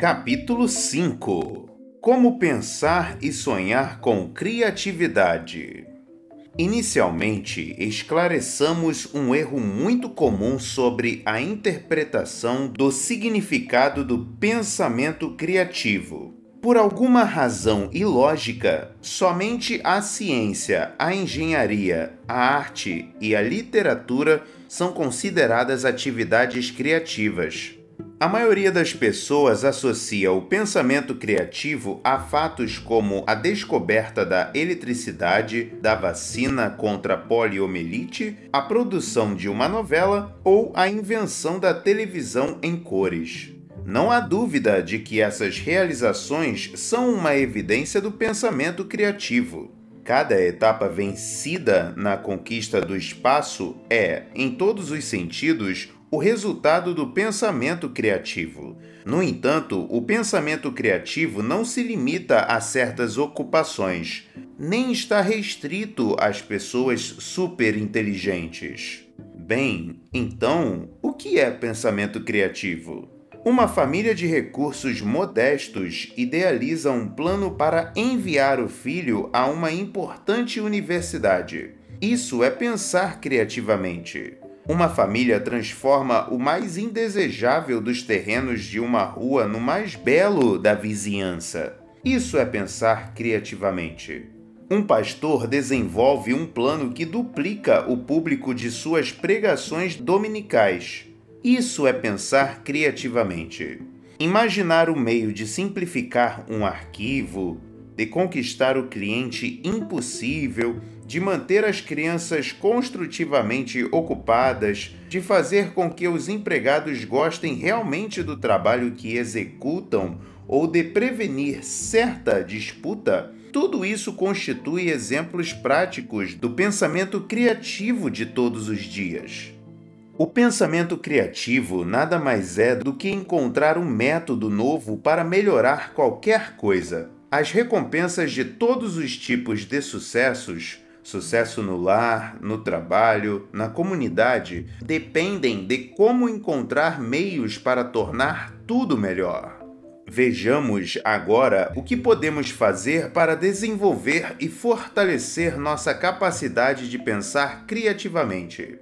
Capítulo 5 Como pensar e sonhar com criatividade. Inicialmente, esclareçamos um erro muito comum sobre a interpretação do significado do pensamento criativo. Por alguma razão ilógica, somente a ciência, a engenharia, a arte e a literatura são consideradas atividades criativas. A maioria das pessoas associa o pensamento criativo a fatos como a descoberta da eletricidade, da vacina contra a poliomielite, a produção de uma novela ou a invenção da televisão em cores. Não há dúvida de que essas realizações são uma evidência do pensamento criativo. Cada etapa vencida na conquista do espaço é, em todos os sentidos, o resultado do pensamento criativo. No entanto, o pensamento criativo não se limita a certas ocupações, nem está restrito às pessoas superinteligentes. Bem, então, o que é pensamento criativo? Uma família de recursos modestos idealiza um plano para enviar o filho a uma importante universidade. Isso é pensar criativamente. Uma família transforma o mais indesejável dos terrenos de uma rua no mais belo da vizinhança. Isso é pensar criativamente. Um pastor desenvolve um plano que duplica o público de suas pregações dominicais. Isso é pensar criativamente. Imaginar o meio de simplificar um arquivo, de conquistar o cliente impossível, de manter as crianças construtivamente ocupadas, de fazer com que os empregados gostem realmente do trabalho que executam ou de prevenir certa disputa, tudo isso constitui exemplos práticos do pensamento criativo de todos os dias. O pensamento criativo nada mais é do que encontrar um método novo para melhorar qualquer coisa. As recompensas de todos os tipos de sucessos, sucesso no lar, no trabalho, na comunidade, dependem de como encontrar meios para tornar tudo melhor. Vejamos agora o que podemos fazer para desenvolver e fortalecer nossa capacidade de pensar criativamente.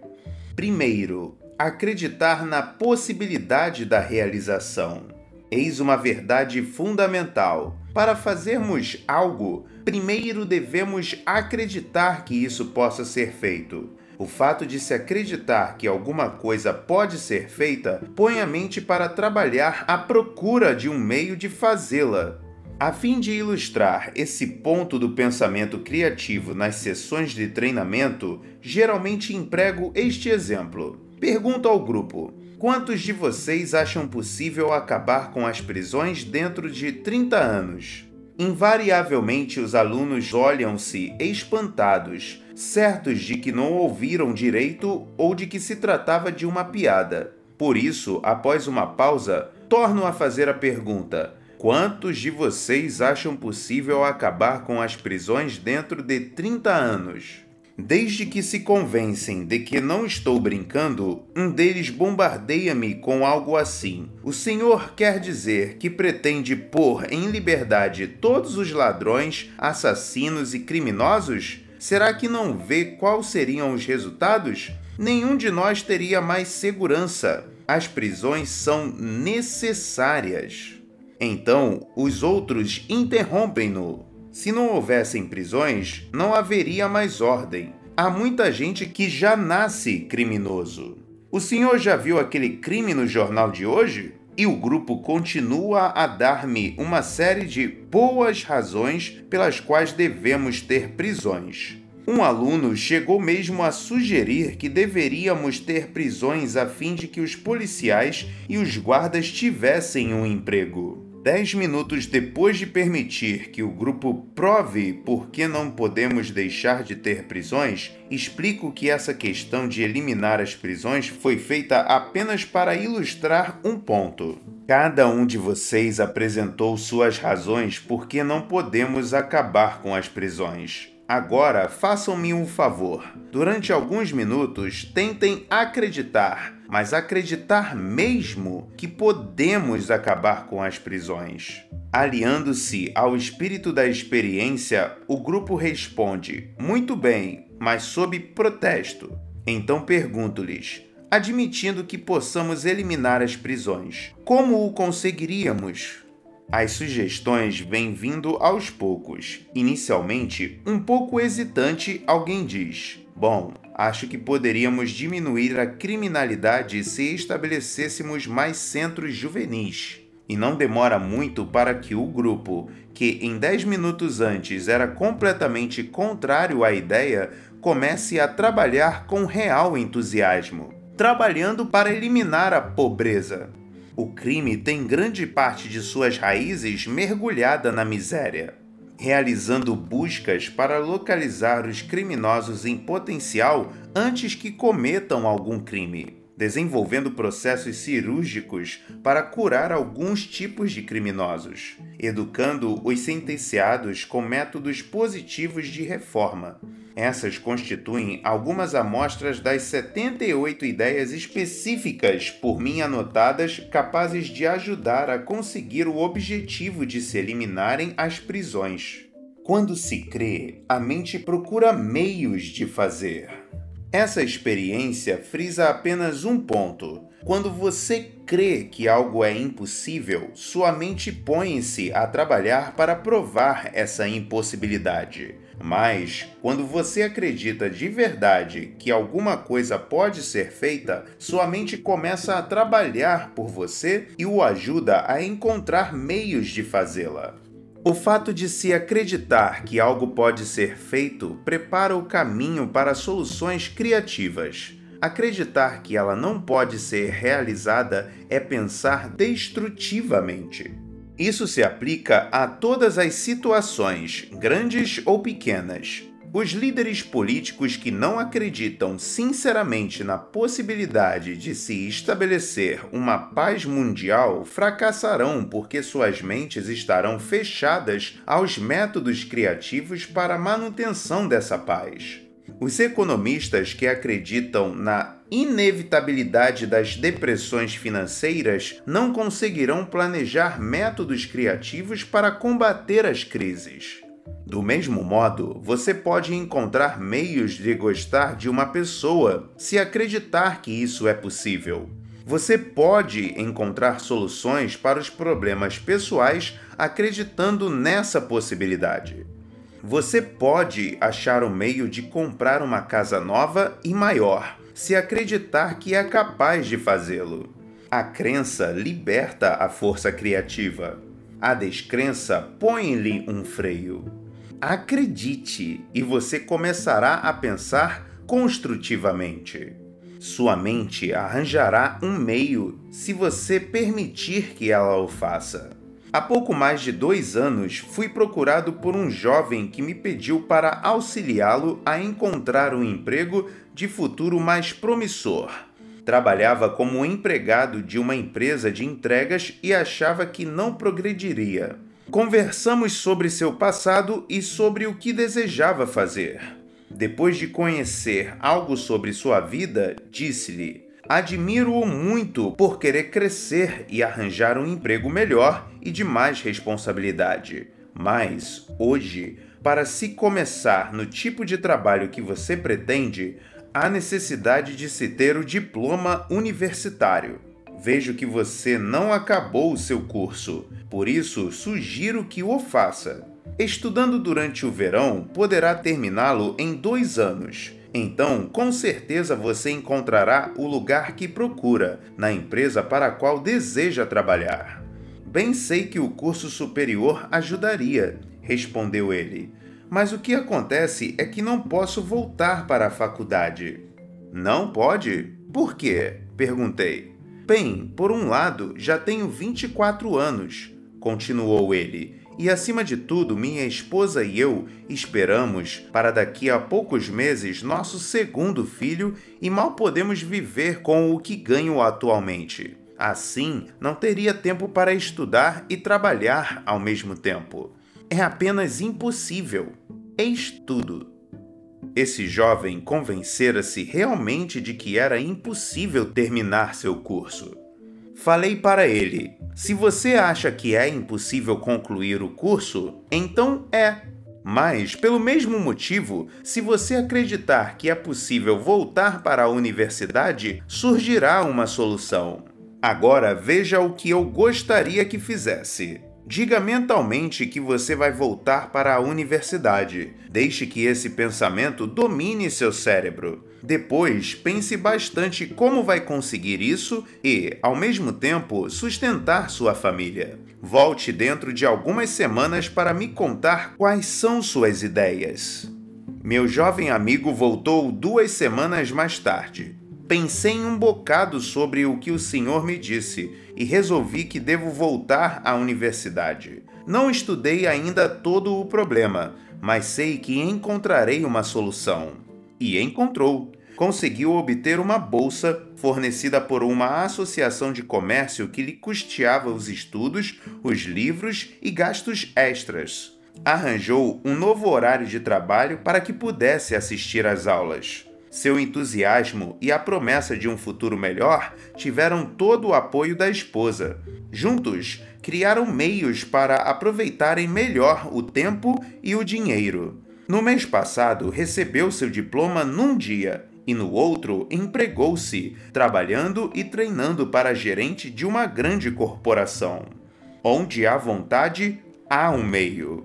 Primeiro, acreditar na possibilidade da realização. Eis uma verdade fundamental para fazermos algo, primeiro devemos acreditar que isso possa ser feito. O fato de se acreditar que alguma coisa pode ser feita põe a mente para trabalhar à procura de um meio de fazê-la. A fim de ilustrar esse ponto do pensamento criativo nas sessões de treinamento, geralmente emprego este exemplo. Pergunto ao grupo: Quantos de vocês acham possível acabar com as prisões dentro de 30 anos? Invariavelmente, os alunos olham-se espantados, certos de que não ouviram direito ou de que se tratava de uma piada. Por isso, após uma pausa, torno a fazer a pergunta: Quantos de vocês acham possível acabar com as prisões dentro de 30 anos? Desde que se convencem de que não estou brincando, um deles bombardeia-me com algo assim. O senhor quer dizer que pretende pôr em liberdade todos os ladrões, assassinos e criminosos? Será que não vê quais seriam os resultados? Nenhum de nós teria mais segurança. As prisões são necessárias. Então, os outros interrompem-no. Se não houvessem prisões, não haveria mais ordem. Há muita gente que já nasce criminoso. O senhor já viu aquele crime no jornal de hoje? E o grupo continua a dar-me uma série de boas razões pelas quais devemos ter prisões. Um aluno chegou mesmo a sugerir que deveríamos ter prisões a fim de que os policiais e os guardas tivessem um emprego. Dez minutos depois de permitir que o grupo prove por que não podemos deixar de ter prisões, explico que essa questão de eliminar as prisões foi feita apenas para ilustrar um ponto. Cada um de vocês apresentou suas razões por que não podemos acabar com as prisões. Agora, façam-me um favor. Durante alguns minutos, tentem acreditar mas acreditar mesmo que podemos acabar com as prisões. Aliando-se ao espírito da experiência, o grupo responde: Muito bem, mas sob protesto. Então pergunto-lhes: admitindo que possamos eliminar as prisões, como o conseguiríamos? As sugestões vêm vindo aos poucos. Inicialmente, um pouco hesitante, alguém diz: Bom, acho que poderíamos diminuir a criminalidade se estabelecêssemos mais centros juvenis. E não demora muito para que o grupo, que em 10 minutos antes era completamente contrário à ideia, comece a trabalhar com real entusiasmo, trabalhando para eliminar a pobreza. O crime tem grande parte de suas raízes mergulhada na miséria, realizando buscas para localizar os criminosos em potencial antes que cometam algum crime, desenvolvendo processos cirúrgicos para curar alguns tipos de criminosos, educando os sentenciados com métodos positivos de reforma, essas constituem algumas amostras das 78 ideias específicas por mim anotadas capazes de ajudar a conseguir o objetivo de se eliminarem as prisões. Quando se crê, a mente procura meios de fazer. Essa experiência frisa apenas um ponto. Quando você crê que algo é impossível, sua mente põe-se a trabalhar para provar essa impossibilidade. Mas, quando você acredita de verdade que alguma coisa pode ser feita, sua mente começa a trabalhar por você e o ajuda a encontrar meios de fazê-la. O fato de se acreditar que algo pode ser feito prepara o caminho para soluções criativas. Acreditar que ela não pode ser realizada é pensar destrutivamente. Isso se aplica a todas as situações, grandes ou pequenas. Os líderes políticos que não acreditam sinceramente na possibilidade de se estabelecer uma paz mundial fracassarão porque suas mentes estarão fechadas aos métodos criativos para a manutenção dessa paz. Os economistas que acreditam na inevitabilidade das depressões financeiras não conseguirão planejar métodos criativos para combater as crises. Do mesmo modo, você pode encontrar meios de gostar de uma pessoa se acreditar que isso é possível. Você pode encontrar soluções para os problemas pessoais acreditando nessa possibilidade. Você pode achar o meio de comprar uma casa nova e maior, se acreditar que é capaz de fazê-lo. A crença liberta a força criativa. A descrença põe-lhe um freio. Acredite e você começará a pensar construtivamente. Sua mente arranjará um meio se você permitir que ela o faça. Há pouco mais de dois anos, fui procurado por um jovem que me pediu para auxiliá-lo a encontrar um emprego de futuro mais promissor. Trabalhava como empregado de uma empresa de entregas e achava que não progrediria. Conversamos sobre seu passado e sobre o que desejava fazer. Depois de conhecer algo sobre sua vida, disse-lhe: Admiro-o muito por querer crescer e arranjar um emprego melhor e de mais responsabilidade. Mas, hoje, para se começar no tipo de trabalho que você pretende, há necessidade de se ter o diploma universitário. Vejo que você não acabou o seu curso, por isso sugiro que o faça. Estudando durante o verão, poderá terminá-lo em dois anos então, com certeza você encontrará o lugar que procura na empresa para a qual deseja trabalhar. Bem sei que o curso superior ajudaria, respondeu ele. Mas o que acontece é que não posso voltar para a faculdade. Não pode? Por quê? perguntei. Bem, por um lado, já tenho 24 anos, continuou ele, e acima de tudo, minha esposa e eu esperamos para daqui a poucos meses nosso segundo filho e mal podemos viver com o que ganho atualmente. Assim, não teria tempo para estudar e trabalhar ao mesmo tempo. É apenas impossível. Eis tudo. Esse jovem convencera-se realmente de que era impossível terminar seu curso. Falei para ele: se você acha que é impossível concluir o curso, então é. Mas, pelo mesmo motivo, se você acreditar que é possível voltar para a universidade, surgirá uma solução. Agora veja o que eu gostaria que fizesse. Diga mentalmente que você vai voltar para a universidade. Deixe que esse pensamento domine seu cérebro. Depois, pense bastante como vai conseguir isso e, ao mesmo tempo, sustentar sua família. Volte dentro de algumas semanas para me contar quais são suas ideias. Meu jovem amigo voltou duas semanas mais tarde. Pensei um bocado sobre o que o senhor me disse e resolvi que devo voltar à universidade. Não estudei ainda todo o problema, mas sei que encontrarei uma solução. E encontrou. Conseguiu obter uma bolsa fornecida por uma associação de comércio que lhe custeava os estudos, os livros e gastos extras. Arranjou um novo horário de trabalho para que pudesse assistir às aulas. Seu entusiasmo e a promessa de um futuro melhor tiveram todo o apoio da esposa. Juntos, criaram meios para aproveitarem melhor o tempo e o dinheiro. No mês passado, recebeu seu diploma num dia e no outro empregou-se, trabalhando e treinando para gerente de uma grande corporação. Onde há vontade, há um meio.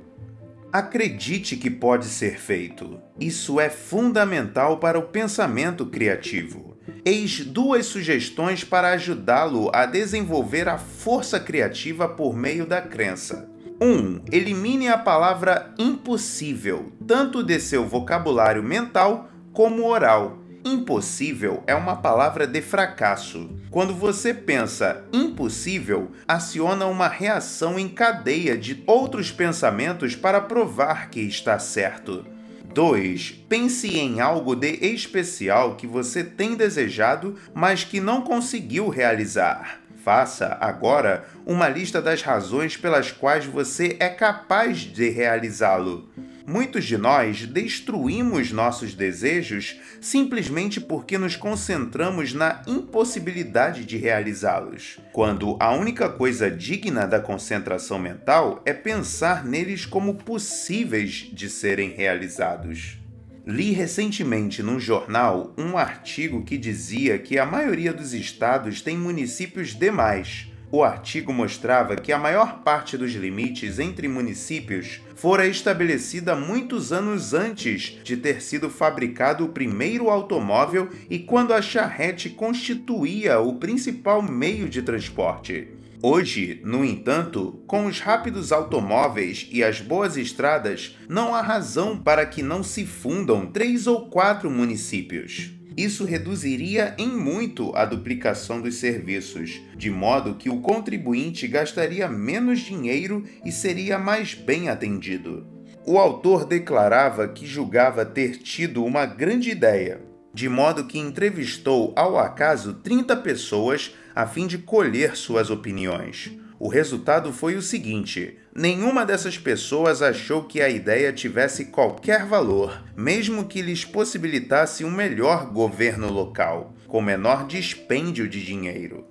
Acredite que pode ser feito. Isso é fundamental para o pensamento criativo. Eis duas sugestões para ajudá-lo a desenvolver a força criativa por meio da crença. 1. Um, elimine a palavra impossível, tanto de seu vocabulário mental como oral. Impossível é uma palavra de fracasso. Quando você pensa impossível, aciona uma reação em cadeia de outros pensamentos para provar que está certo. 2. Pense em algo de especial que você tem desejado, mas que não conseguiu realizar. Faça agora uma lista das razões pelas quais você é capaz de realizá-lo. Muitos de nós destruímos nossos desejos simplesmente porque nos concentramos na impossibilidade de realizá-los, quando a única coisa digna da concentração mental é pensar neles como possíveis de serem realizados. Li recentemente num jornal um artigo que dizia que a maioria dos estados tem municípios demais o artigo mostrava que a maior parte dos limites entre municípios fora estabelecida muitos anos antes de ter sido fabricado o primeiro automóvel e quando a charrete constituía o principal meio de transporte. Hoje, no entanto, com os rápidos automóveis e as boas estradas, não há razão para que não se fundam três ou quatro municípios. Isso reduziria em muito a duplicação dos serviços, de modo que o contribuinte gastaria menos dinheiro e seria mais bem atendido. O autor declarava que julgava ter tido uma grande ideia, de modo que entrevistou ao acaso 30 pessoas a fim de colher suas opiniões. O resultado foi o seguinte: nenhuma dessas pessoas achou que a ideia tivesse qualquer valor, mesmo que lhes possibilitasse um melhor governo local, com menor dispêndio de dinheiro.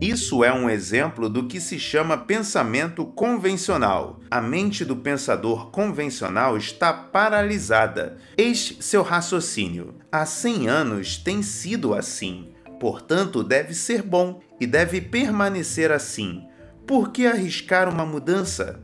Isso é um exemplo do que se chama pensamento convencional. A mente do pensador convencional está paralisada. Eis seu raciocínio. Há 100 anos tem sido assim, portanto, deve ser bom e deve permanecer assim por que arriscar uma mudança?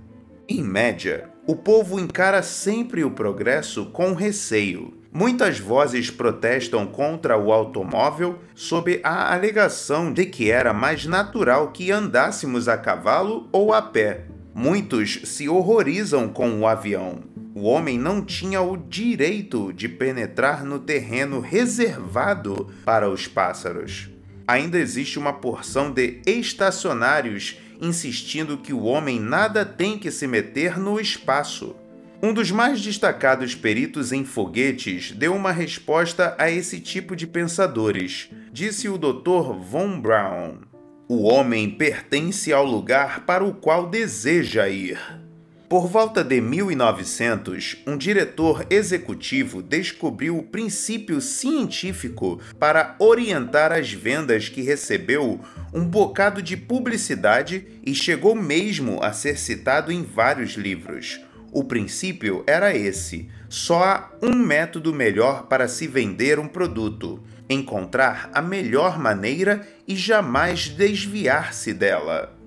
Em média, o povo encara sempre o progresso com receio. Muitas vozes protestam contra o automóvel sob a alegação de que era mais natural que andássemos a cavalo ou a pé. Muitos se horrorizam com o avião. O homem não tinha o direito de penetrar no terreno reservado para os pássaros. Ainda existe uma porção de estacionários insistindo que o homem nada tem que se meter no espaço. Um dos mais destacados peritos em foguetes deu uma resposta a esse tipo de pensadores, disse o Dr. Von Braun. O homem pertence ao lugar para o qual deseja ir. Por volta de 1900, um diretor executivo descobriu o princípio científico para orientar as vendas que recebeu um bocado de publicidade e chegou mesmo a ser citado em vários livros. O princípio era esse: só há um método melhor para se vender um produto encontrar a melhor maneira e jamais desviar-se dela.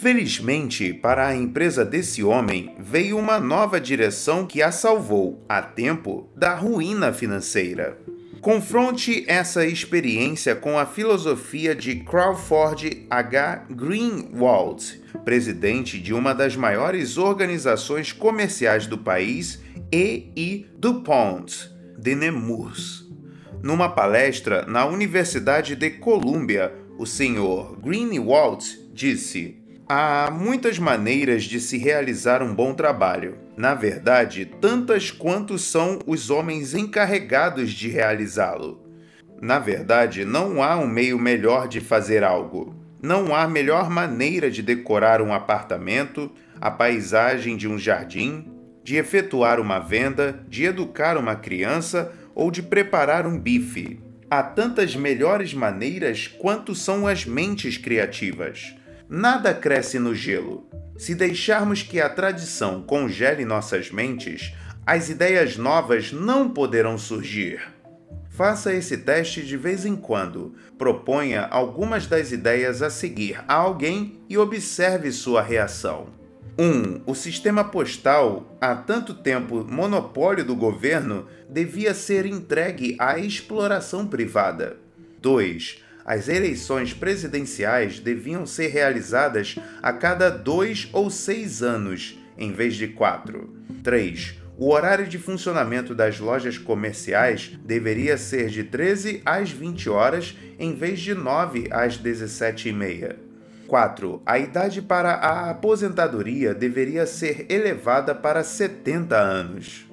Felizmente, para a empresa desse homem, veio uma nova direção que a salvou, a tempo, da ruína financeira. Confronte essa experiência com a filosofia de Crawford H. Greenwald, presidente de uma das maiores organizações comerciais do país, e I. DuPont, de Nemours. Numa palestra na Universidade de Columbia, o senhor Greenwald disse: Há muitas maneiras de se realizar um bom trabalho. Na verdade, tantas quanto são os homens encarregados de realizá-lo. Na verdade, não há um meio melhor de fazer algo. Não há melhor maneira de decorar um apartamento, a paisagem de um jardim, de efetuar uma venda, de educar uma criança ou de preparar um bife. Há tantas melhores maneiras quanto são as mentes criativas. Nada cresce no gelo. Se deixarmos que a tradição congele nossas mentes, as ideias novas não poderão surgir. Faça esse teste de vez em quando. Proponha algumas das ideias a seguir a alguém e observe sua reação. 1. Um, o sistema postal, há tanto tempo monopólio do governo, devia ser entregue à exploração privada. 2. As eleições presidenciais deviam ser realizadas a cada dois ou seis anos, em vez de quatro. 3. O horário de funcionamento das lojas comerciais deveria ser de 13 às 20 horas, em vez de 9 às 17 e meia. 4. A idade para a aposentadoria deveria ser elevada para 70 anos.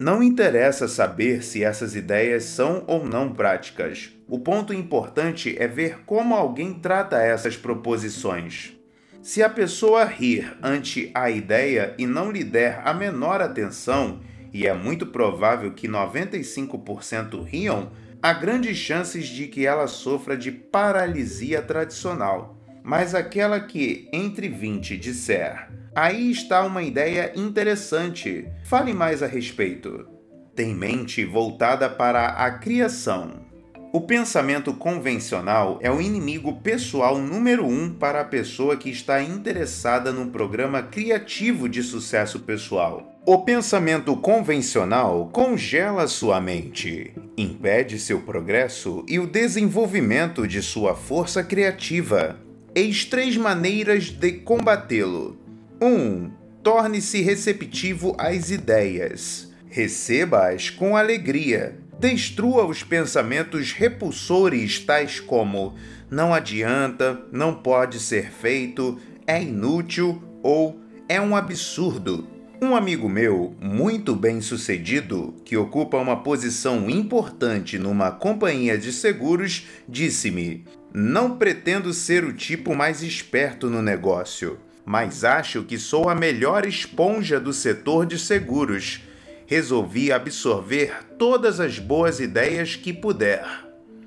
Não interessa saber se essas ideias são ou não práticas. O ponto importante é ver como alguém trata essas proposições. Se a pessoa rir ante a ideia e não lhe der a menor atenção, e é muito provável que 95% riam, há grandes chances de que ela sofra de paralisia tradicional mas aquela que, entre 20, disser: Aí está uma ideia interessante, fale mais a respeito. Tem mente voltada para a criação. O pensamento convencional é o inimigo pessoal número um para a pessoa que está interessada num programa criativo de sucesso pessoal. O pensamento convencional congela sua mente, impede seu progresso e o desenvolvimento de sua força criativa. Eis três maneiras de combatê-lo. 1. Um, Torne-se receptivo às ideias. Receba-as com alegria. Destrua os pensamentos repulsores, tais como não adianta, não pode ser feito, é inútil ou é um absurdo. Um amigo meu, muito bem sucedido, que ocupa uma posição importante numa companhia de seguros, disse-me: não pretendo ser o tipo mais esperto no negócio, mas acho que sou a melhor esponja do setor de seguros. Resolvi absorver todas as boas ideias que puder.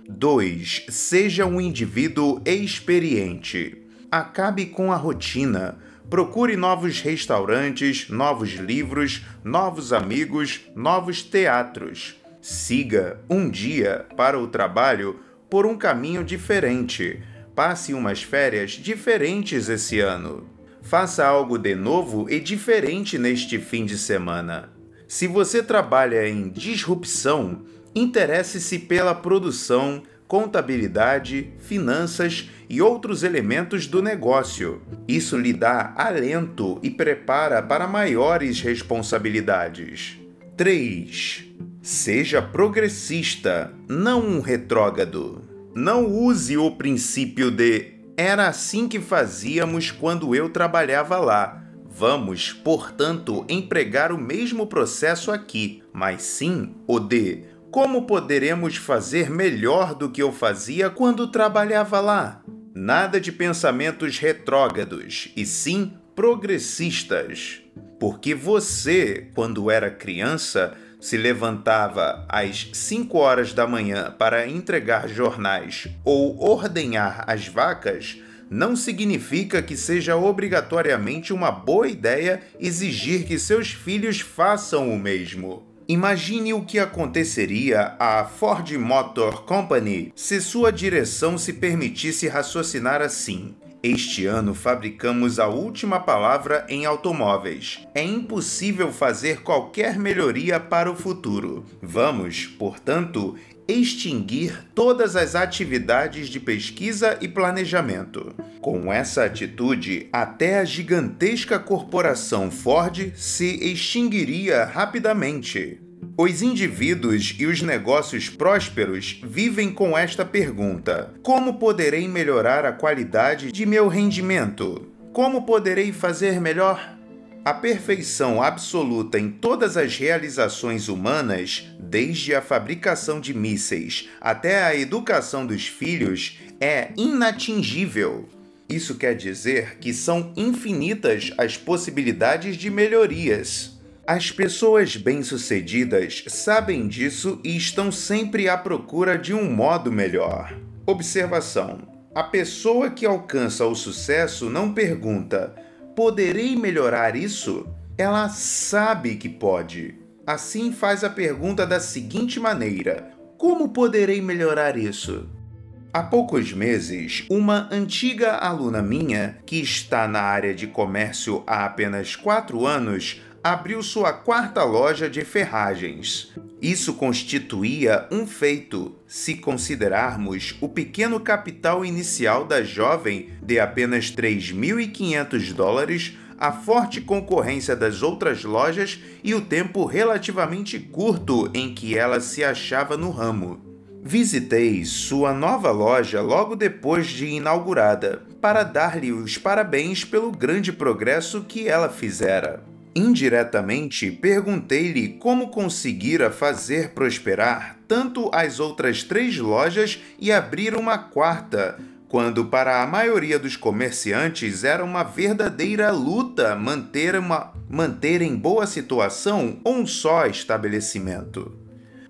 2. Seja um indivíduo experiente. Acabe com a rotina. Procure novos restaurantes, novos livros, novos amigos, novos teatros. Siga um dia para o trabalho por um caminho diferente. Passe umas férias diferentes esse ano. Faça algo de novo e diferente neste fim de semana. Se você trabalha em disrupção, interesse-se pela produção, contabilidade, finanças e outros elementos do negócio. Isso lhe dá alento e prepara para maiores responsabilidades. 3. Seja progressista, não um retrógrado. Não use o princípio de era assim que fazíamos quando eu trabalhava lá. Vamos, portanto, empregar o mesmo processo aqui, mas sim o de como poderemos fazer melhor do que eu fazia quando trabalhava lá. Nada de pensamentos retrógrados, e sim progressistas. porque você, quando era criança, se levantava às 5 horas da manhã para entregar jornais ou ordenhar as vacas, não significa que seja obrigatoriamente uma boa ideia exigir que seus filhos façam o mesmo. Imagine o que aconteceria à Ford Motor Company se sua direção se permitisse raciocinar assim. Este ano fabricamos a última palavra em automóveis. É impossível fazer qualquer melhoria para o futuro. Vamos, portanto, extinguir todas as atividades de pesquisa e planejamento. Com essa atitude, até a gigantesca corporação Ford se extinguiria rapidamente. Os indivíduos e os negócios prósperos vivem com esta pergunta: como poderei melhorar a qualidade de meu rendimento? Como poderei fazer melhor? A perfeição absoluta em todas as realizações humanas, desde a fabricação de mísseis até a educação dos filhos, é inatingível. Isso quer dizer que são infinitas as possibilidades de melhorias. As pessoas bem-sucedidas sabem disso e estão sempre à procura de um modo melhor. Observação: a pessoa que alcança o sucesso não pergunta: poderei melhorar isso? Ela sabe que pode. Assim faz a pergunta da seguinte maneira: como poderei melhorar isso? Há poucos meses, uma antiga aluna minha, que está na área de comércio há apenas quatro anos, abriu sua quarta loja de ferragens. Isso constituía um feito, se considerarmos o pequeno capital inicial da jovem de apenas 3.500 dólares, a forte concorrência das outras lojas e o tempo relativamente curto em que ela se achava no ramo. Visitei sua nova loja logo depois de inaugurada, para dar-lhe os parabéns pelo grande progresso que ela fizera. Indiretamente, perguntei-lhe como conseguira fazer prosperar tanto as outras três lojas e abrir uma quarta, quando para a maioria dos comerciantes era uma verdadeira luta manter, uma, manter em boa situação um só estabelecimento.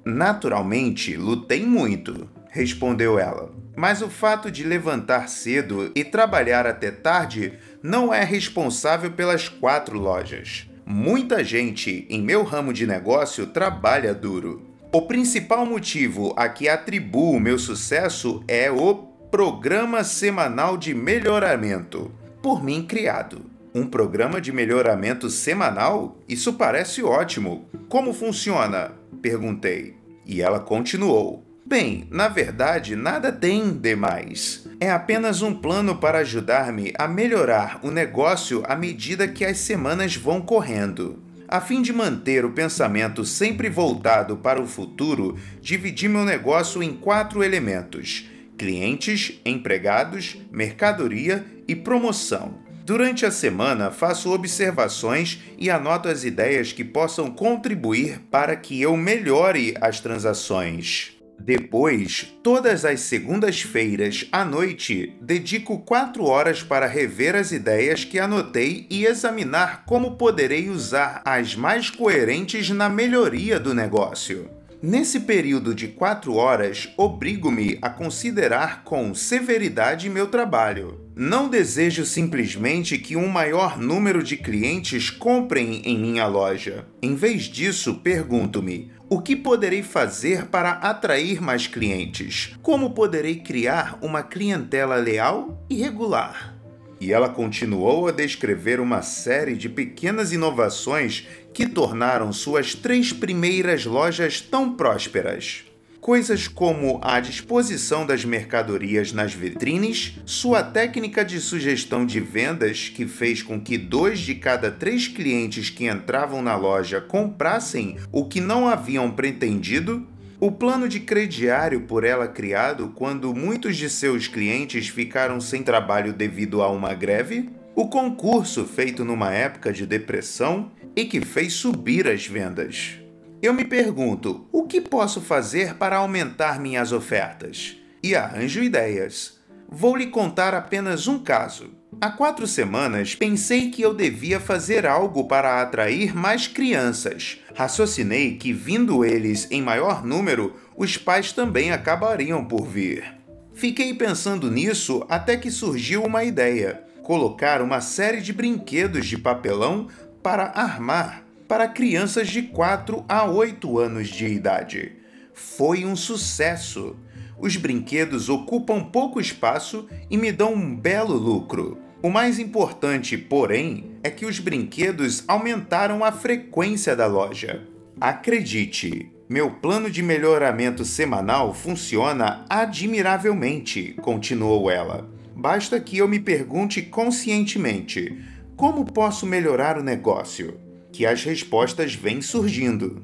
Naturalmente, lutei muito, respondeu ela. Mas o fato de levantar cedo e trabalhar até tarde não é responsável pelas quatro lojas. Muita gente em meu ramo de negócio trabalha duro. O principal motivo a que atribuo meu sucesso é o Programa Semanal de Melhoramento, por mim criado. Um programa de melhoramento semanal? Isso parece ótimo. Como funciona? Perguntei. E ela continuou. Bem, na verdade, nada tem demais. É apenas um plano para ajudar-me a melhorar o negócio à medida que as semanas vão correndo. A fim de manter o pensamento sempre voltado para o futuro, dividi meu negócio em quatro elementos: clientes, empregados, mercadoria e promoção. Durante a semana, faço observações e anoto as ideias que possam contribuir para que eu melhore as transações. Depois, todas as segundas-feiras à noite, dedico quatro horas para rever as ideias que anotei e examinar como poderei usar as mais coerentes na melhoria do negócio. Nesse período de quatro horas, obrigo-me a considerar com severidade meu trabalho. Não desejo simplesmente que um maior número de clientes comprem em minha loja. Em vez disso, pergunto-me: o que poderei fazer para atrair mais clientes? Como poderei criar uma clientela leal e regular? E ela continuou a descrever uma série de pequenas inovações que tornaram suas três primeiras lojas tão prósperas. Coisas como a disposição das mercadorias nas vitrines, sua técnica de sugestão de vendas, que fez com que dois de cada três clientes que entravam na loja comprassem o que não haviam pretendido, o plano de crediário por ela criado quando muitos de seus clientes ficaram sem trabalho devido a uma greve, o concurso feito numa época de depressão e que fez subir as vendas. Eu me pergunto: o que posso fazer para aumentar minhas ofertas? E arranjo ideias. Vou lhe contar apenas um caso. Há quatro semanas pensei que eu devia fazer algo para atrair mais crianças. Raciocinei que, vindo eles em maior número, os pais também acabariam por vir. Fiquei pensando nisso até que surgiu uma ideia: colocar uma série de brinquedos de papelão para armar para crianças de 4 a 8 anos de idade. Foi um sucesso. Os brinquedos ocupam pouco espaço e me dão um belo lucro. O mais importante, porém, é que os brinquedos aumentaram a frequência da loja. Acredite, meu plano de melhoramento semanal funciona admiravelmente, continuou ela. Basta que eu me pergunte conscientemente: como posso melhorar o negócio? Que as respostas vêm surgindo.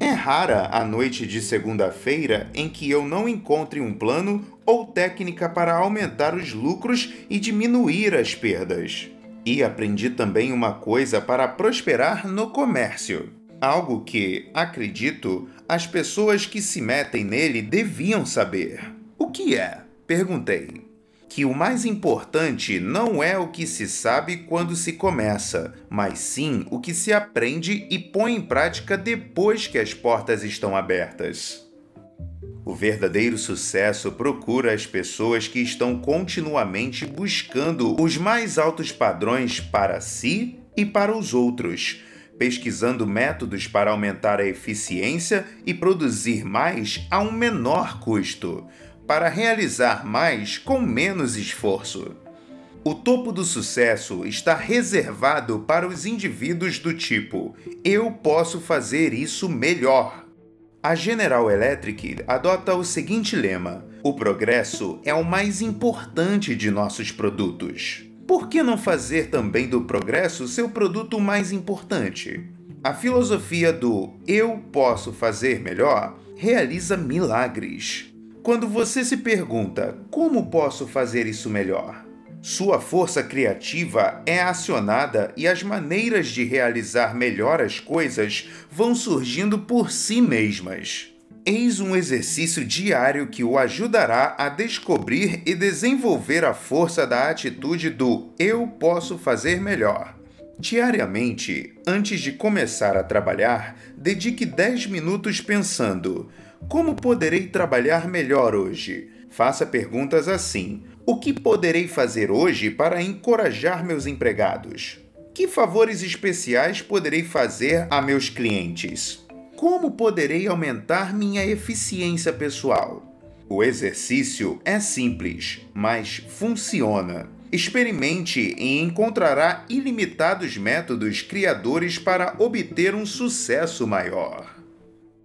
É rara a noite de segunda-feira em que eu não encontre um plano ou técnica para aumentar os lucros e diminuir as perdas. E aprendi também uma coisa para prosperar no comércio. Algo que, acredito, as pessoas que se metem nele deviam saber. O que é? Perguntei que o mais importante não é o que se sabe quando se começa, mas sim o que se aprende e põe em prática depois que as portas estão abertas. O verdadeiro sucesso procura as pessoas que estão continuamente buscando os mais altos padrões para si e para os outros, pesquisando métodos para aumentar a eficiência e produzir mais a um menor custo para realizar mais com menos esforço. O topo do sucesso está reservado para os indivíduos do tipo: eu posso fazer isso melhor. A General Electric adota o seguinte lema: o progresso é o mais importante de nossos produtos. Por que não fazer também do progresso seu produto mais importante? A filosofia do eu posso fazer melhor realiza milagres. Quando você se pergunta como posso fazer isso melhor, sua força criativa é acionada e as maneiras de realizar melhor as coisas vão surgindo por si mesmas. Eis um exercício diário que o ajudará a descobrir e desenvolver a força da atitude do eu posso fazer melhor. Diariamente, antes de começar a trabalhar, dedique 10 minutos pensando: como poderei trabalhar melhor hoje? Faça perguntas assim: O que poderei fazer hoje para encorajar meus empregados? Que favores especiais poderei fazer a meus clientes? Como poderei aumentar minha eficiência pessoal? O exercício é simples, mas funciona. Experimente e encontrará ilimitados métodos criadores para obter um sucesso maior.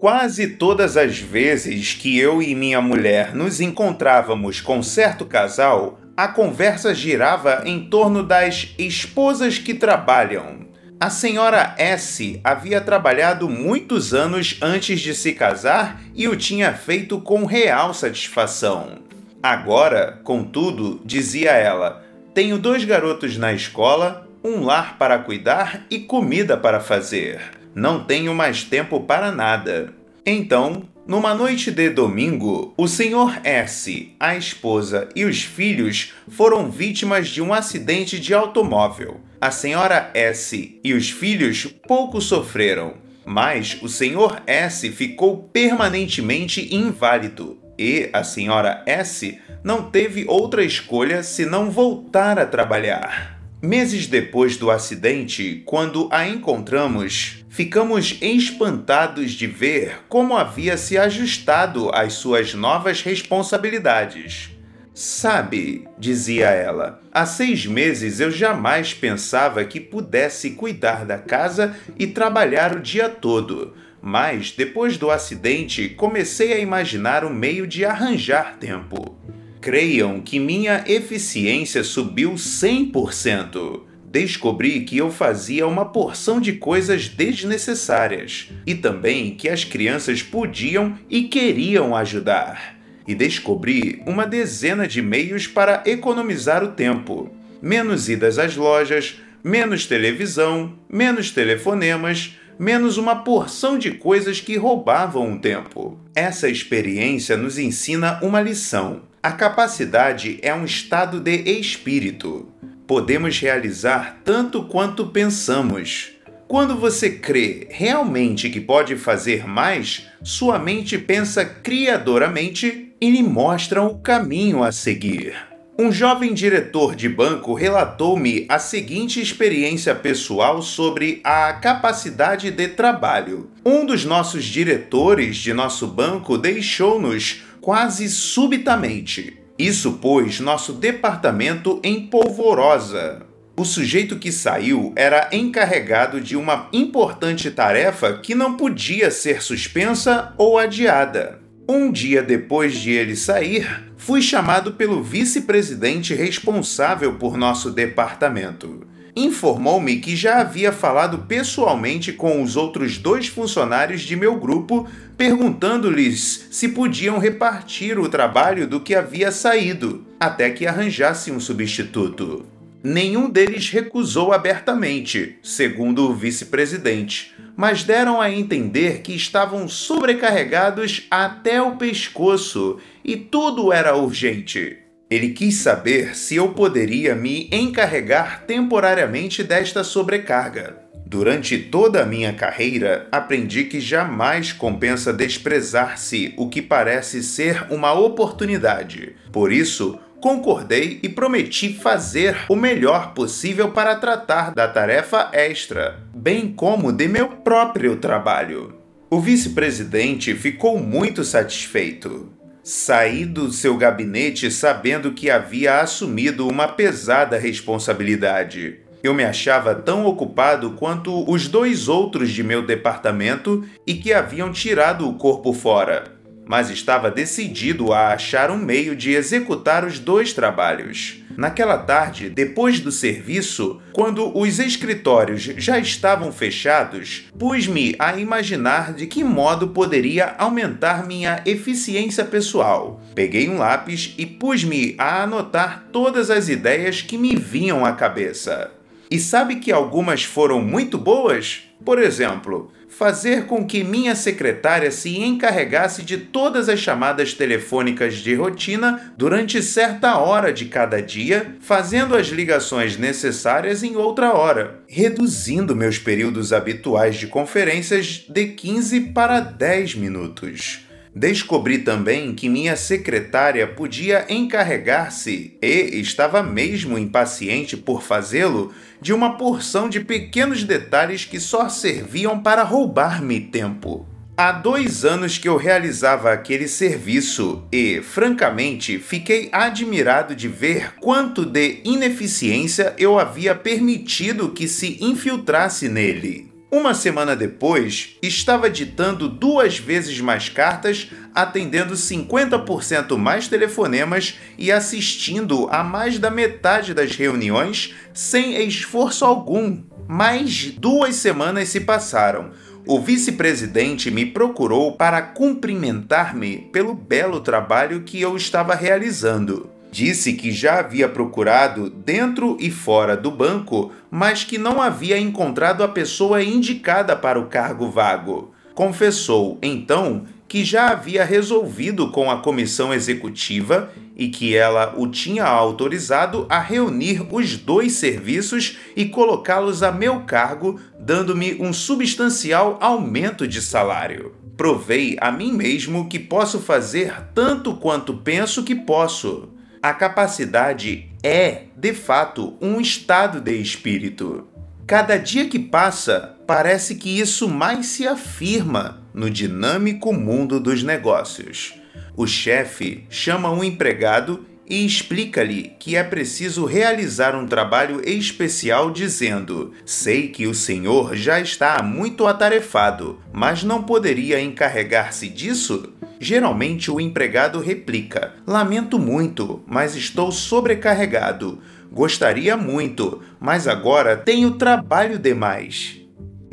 Quase todas as vezes que eu e minha mulher nos encontrávamos com certo casal, a conversa girava em torno das esposas que trabalham. A senhora S havia trabalhado muitos anos antes de se casar e o tinha feito com real satisfação. Agora, contudo, dizia ela, tenho dois garotos na escola, um lar para cuidar e comida para fazer. Não tenho mais tempo para nada. Então, numa noite de domingo, o Sr. S, a esposa e os filhos foram vítimas de um acidente de automóvel. A senhora S e os filhos pouco sofreram, mas o Sr. S ficou permanentemente inválido e a senhora S não teve outra escolha senão voltar a trabalhar. Meses depois do acidente, quando a encontramos, ficamos espantados de ver como havia se ajustado às suas novas responsabilidades. Sabe, dizia ela, há seis meses eu jamais pensava que pudesse cuidar da casa e trabalhar o dia todo, mas depois do acidente comecei a imaginar um meio de arranjar tempo. Creiam que minha eficiência subiu 100%. Descobri que eu fazia uma porção de coisas desnecessárias e também que as crianças podiam e queriam ajudar. E descobri uma dezena de meios para economizar o tempo: menos idas às lojas, menos televisão, menos telefonemas, menos uma porção de coisas que roubavam o tempo. Essa experiência nos ensina uma lição a capacidade é um estado de espírito. podemos realizar tanto quanto pensamos. Quando você crê realmente que pode fazer mais, sua mente pensa criadoramente e lhe mostra o caminho a seguir. Um jovem diretor de banco relatou-me a seguinte experiência pessoal sobre a capacidade de trabalho. Um dos nossos diretores de nosso banco deixou-nos quase subitamente. Isso pôs nosso departamento em polvorosa. O sujeito que saiu era encarregado de uma importante tarefa que não podia ser suspensa ou adiada. Um dia depois de ele sair, fui chamado pelo vice-presidente responsável por nosso departamento. Informou-me que já havia falado pessoalmente com os outros dois funcionários de meu grupo, perguntando-lhes se podiam repartir o trabalho do que havia saído, até que arranjasse um substituto. Nenhum deles recusou abertamente, segundo o vice-presidente, mas deram a entender que estavam sobrecarregados até o pescoço e tudo era urgente. Ele quis saber se eu poderia me encarregar temporariamente desta sobrecarga. Durante toda a minha carreira, aprendi que jamais compensa desprezar-se o que parece ser uma oportunidade. Por isso, concordei e prometi fazer o melhor possível para tratar da tarefa extra, bem como de meu próprio trabalho. O vice-presidente ficou muito satisfeito. Saí do seu gabinete sabendo que havia assumido uma pesada responsabilidade. Eu me achava tão ocupado quanto os dois outros de meu departamento e que haviam tirado o corpo fora mas estava decidido a achar um meio de executar os dois trabalhos. Naquela tarde, depois do serviço, quando os escritórios já estavam fechados, pus-me a imaginar de que modo poderia aumentar minha eficiência pessoal. Peguei um lápis e pus-me a anotar todas as ideias que me vinham à cabeça. E sabe que algumas foram muito boas? Por exemplo, fazer com que minha secretária se encarregasse de todas as chamadas telefônicas de rotina durante certa hora de cada dia, fazendo as ligações necessárias em outra hora, reduzindo meus períodos habituais de conferências de 15 para 10 minutos. Descobri também que minha secretária podia encarregar-se, e estava mesmo impaciente por fazê-lo, de uma porção de pequenos detalhes que só serviam para roubar-me tempo. Há dois anos que eu realizava aquele serviço e, francamente, fiquei admirado de ver quanto de ineficiência eu havia permitido que se infiltrasse nele. Uma semana depois, estava ditando duas vezes mais cartas, atendendo 50% mais telefonemas e assistindo a mais da metade das reuniões sem esforço algum. Mais duas semanas se passaram. O vice-presidente me procurou para cumprimentar-me pelo belo trabalho que eu estava realizando. Disse que já havia procurado dentro e fora do banco, mas que não havia encontrado a pessoa indicada para o cargo vago. Confessou, então, que já havia resolvido com a comissão executiva e que ela o tinha autorizado a reunir os dois serviços e colocá-los a meu cargo, dando-me um substancial aumento de salário. Provei a mim mesmo que posso fazer tanto quanto penso que posso. A capacidade é, de fato, um estado de espírito. Cada dia que passa, parece que isso mais se afirma no dinâmico mundo dos negócios. O chefe chama um empregado e explica-lhe que é preciso realizar um trabalho especial, dizendo: Sei que o senhor já está muito atarefado, mas não poderia encarregar-se disso? Geralmente o empregado replica: Lamento muito, mas estou sobrecarregado. Gostaria muito, mas agora tenho trabalho demais.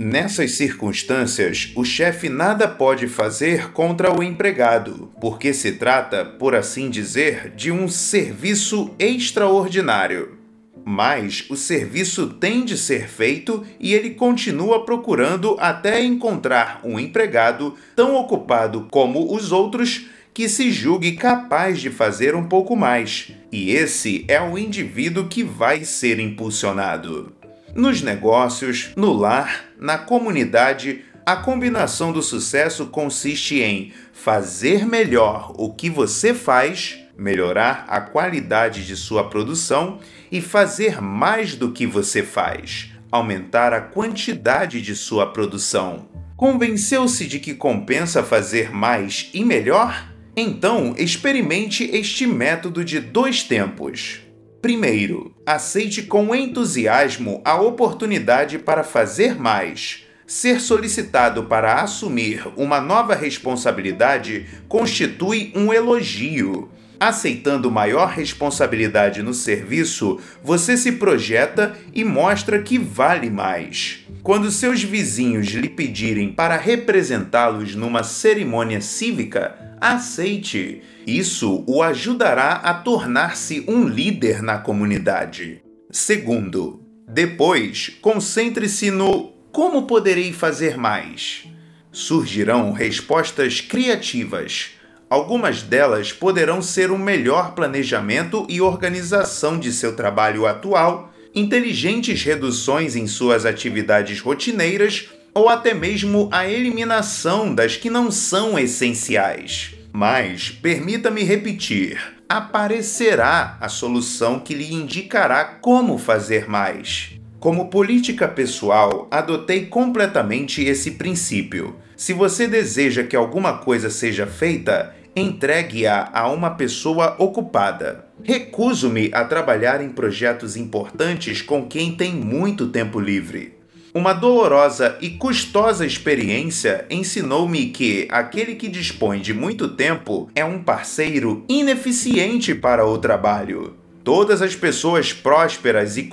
Nessas circunstâncias, o chefe nada pode fazer contra o empregado, porque se trata, por assim dizer, de um serviço extraordinário. Mas o serviço tem de ser feito e ele continua procurando até encontrar um empregado tão ocupado como os outros que se julgue capaz de fazer um pouco mais, e esse é o indivíduo que vai ser impulsionado. Nos negócios, no lar, na comunidade, a combinação do sucesso consiste em fazer melhor o que você faz, melhorar a qualidade de sua produção e fazer mais do que você faz, aumentar a quantidade de sua produção. Convenceu-se de que compensa fazer mais e melhor? Então, experimente este método de dois tempos. Primeiro, aceite com entusiasmo a oportunidade para fazer mais. Ser solicitado para assumir uma nova responsabilidade constitui um elogio. Aceitando maior responsabilidade no serviço, você se projeta e mostra que vale mais. Quando seus vizinhos lhe pedirem para representá-los numa cerimônia cívica, aceite. Isso o ajudará a tornar-se um líder na comunidade. Segundo, depois, concentre-se no como poderei fazer mais. Surgirão respostas criativas Algumas delas poderão ser um melhor planejamento e organização de seu trabalho atual, inteligentes reduções em suas atividades rotineiras ou até mesmo a eliminação das que não são essenciais. Mas, permita-me repetir, aparecerá a solução que lhe indicará como fazer mais. Como política pessoal, adotei completamente esse princípio. Se você deseja que alguma coisa seja feita, entregue-a a uma pessoa ocupada. Recuso-me a trabalhar em projetos importantes com quem tem muito tempo livre. Uma dolorosa e custosa experiência ensinou-me que aquele que dispõe de muito tempo é um parceiro ineficiente para o trabalho. Todas as pessoas prósperas e,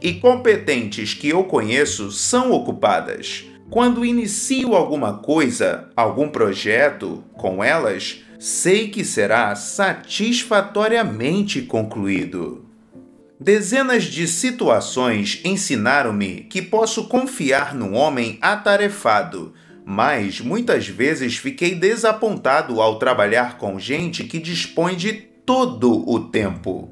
e competentes que eu conheço são ocupadas. Quando inicio alguma coisa, algum projeto com elas, sei que será satisfatoriamente concluído. Dezenas de situações ensinaram-me que posso confiar no homem atarefado, mas muitas vezes fiquei desapontado ao trabalhar com gente que dispõe de todo o tempo.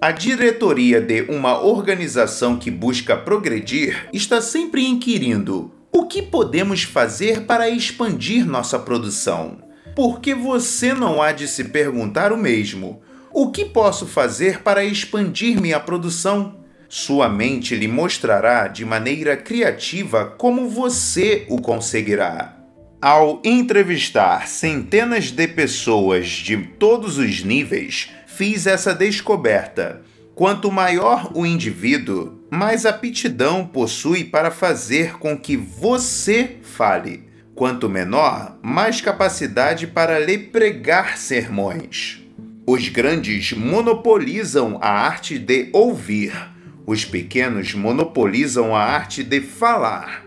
A diretoria de uma organização que busca progredir está sempre inquirindo o que podemos fazer para expandir nossa produção porque você não há de se perguntar o mesmo: o que posso fazer para expandir minha produção? Sua mente lhe mostrará de maneira criativa como você o conseguirá. Ao entrevistar centenas de pessoas de todos os níveis, fiz essa descoberta. Quanto maior o indivíduo, mais aptidão possui para fazer com que você fale. Quanto menor, mais capacidade para lhe pregar sermões. Os grandes monopolizam a arte de ouvir, os pequenos monopolizam a arte de falar.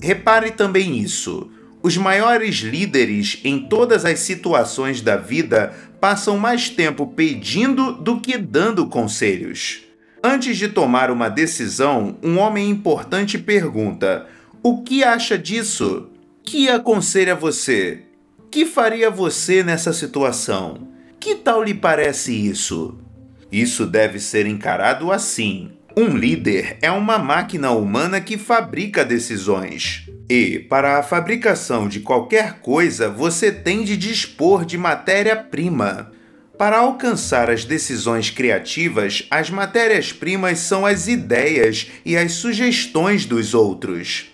Repare também isso. Os maiores líderes em todas as situações da vida passam mais tempo pedindo do que dando conselhos. Antes de tomar uma decisão, um homem importante pergunta: O que acha disso? Que aconselha você? Que faria você nessa situação? Que tal lhe parece isso? Isso deve ser encarado assim. Um líder é uma máquina humana que fabrica decisões. E, para a fabricação de qualquer coisa, você tem de dispor de matéria-prima. Para alcançar as decisões criativas, as matérias-primas são as ideias e as sugestões dos outros.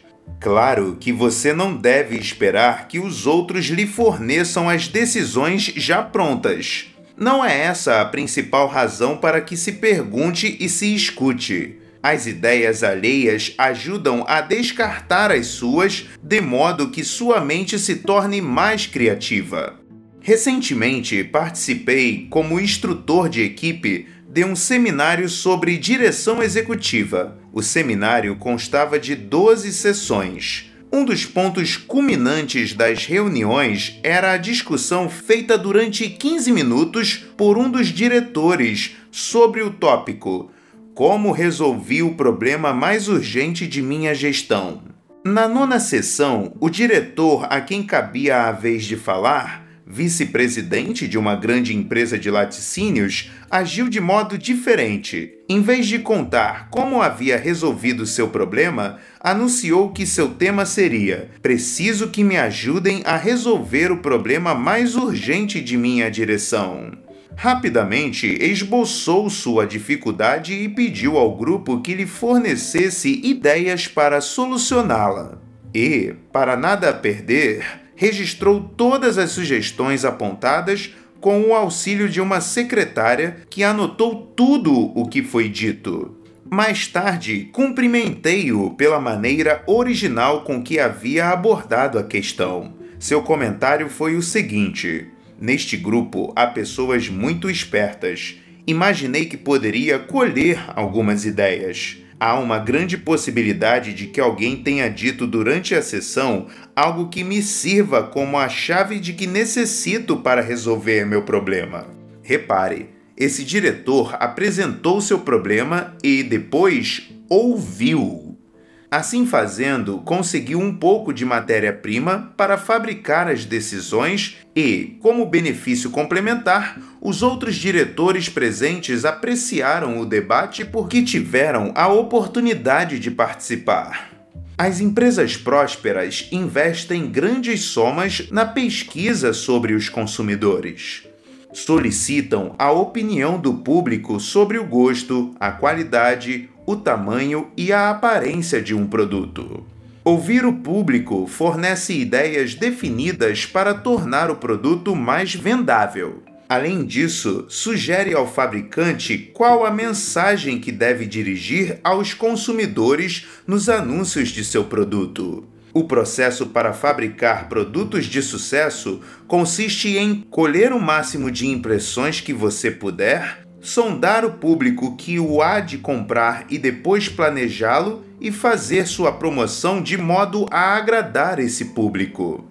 Claro que você não deve esperar que os outros lhe forneçam as decisões já prontas. Não é essa a principal razão para que se pergunte e se escute. As ideias alheias ajudam a descartar as suas, de modo que sua mente se torne mais criativa. Recentemente participei, como instrutor de equipe, de um seminário sobre direção executiva. O seminário constava de 12 sessões. Um dos pontos culminantes das reuniões era a discussão feita durante 15 minutos por um dos diretores sobre o tópico Como resolvi o problema mais urgente de minha gestão. Na nona sessão, o diretor a quem cabia a vez de falar vice-presidente de uma grande empresa de laticínios, agiu de modo diferente. Em vez de contar como havia resolvido seu problema, anunciou que seu tema seria: Preciso que me ajudem a resolver o problema mais urgente de minha direção. Rapidamente esboçou sua dificuldade e pediu ao grupo que lhe fornecesse ideias para solucioná-la. E, para nada perder, registrou todas as sugestões apontadas com o auxílio de uma secretária que anotou tudo o que foi dito. Mais tarde, cumprimentei-o pela maneira original com que havia abordado a questão. Seu comentário foi o seguinte: Neste grupo há pessoas muito espertas. Imaginei que poderia colher algumas ideias. Há uma grande possibilidade de que alguém tenha dito durante a sessão algo que me sirva como a chave de que necessito para resolver meu problema. Repare, esse diretor apresentou seu problema e depois ouviu. Assim fazendo, conseguiu um pouco de matéria-prima para fabricar as decisões e, como benefício complementar, os outros diretores presentes apreciaram o debate porque tiveram a oportunidade de participar. As empresas prósperas investem grandes somas na pesquisa sobre os consumidores solicitam a opinião do público sobre o gosto, a qualidade, o tamanho e a aparência de um produto. Ouvir o público fornece ideias definidas para tornar o produto mais vendável. Além disso, sugere ao fabricante qual a mensagem que deve dirigir aos consumidores nos anúncios de seu produto. O processo para fabricar produtos de sucesso consiste em colher o máximo de impressões que você puder, sondar o público que o há de comprar e depois planejá-lo e fazer sua promoção de modo a agradar esse público.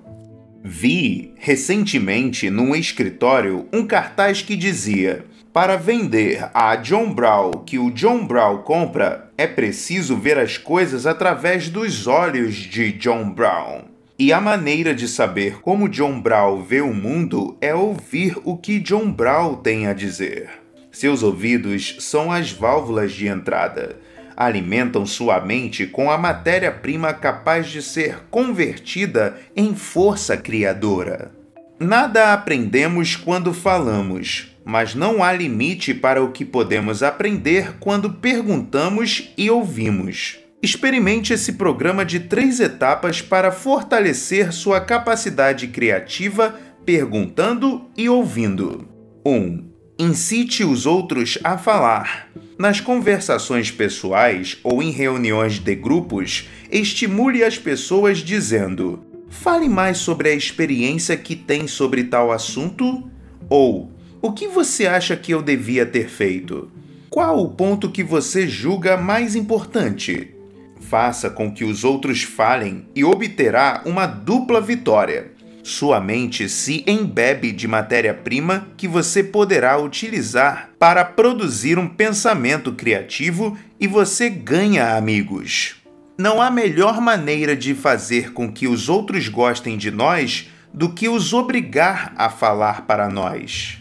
Vi recentemente num escritório um cartaz que dizia: Para vender a John Brown que o John Brown compra, é preciso ver as coisas através dos olhos de John Brown. E a maneira de saber como John Brown vê o mundo é ouvir o que John Brown tem a dizer. Seus ouvidos são as válvulas de entrada alimentam sua mente com a matéria-prima capaz de ser convertida em força criadora. Nada aprendemos quando falamos, mas não há limite para o que podemos aprender quando perguntamos e ouvimos. Experimente esse programa de três etapas para fortalecer sua capacidade criativa perguntando e ouvindo. 1. Um, incite os outros a falar. Nas conversações pessoais ou em reuniões de grupos, estimule as pessoas dizendo: Fale mais sobre a experiência que tem sobre tal assunto ou o que você acha que eu devia ter feito? Qual o ponto que você julga mais importante? Faça com que os outros falem e obterá uma dupla vitória. Sua mente se embebe de matéria-prima que você poderá utilizar para produzir um pensamento criativo e você ganha amigos. Não há melhor maneira de fazer com que os outros gostem de nós do que os obrigar a falar para nós.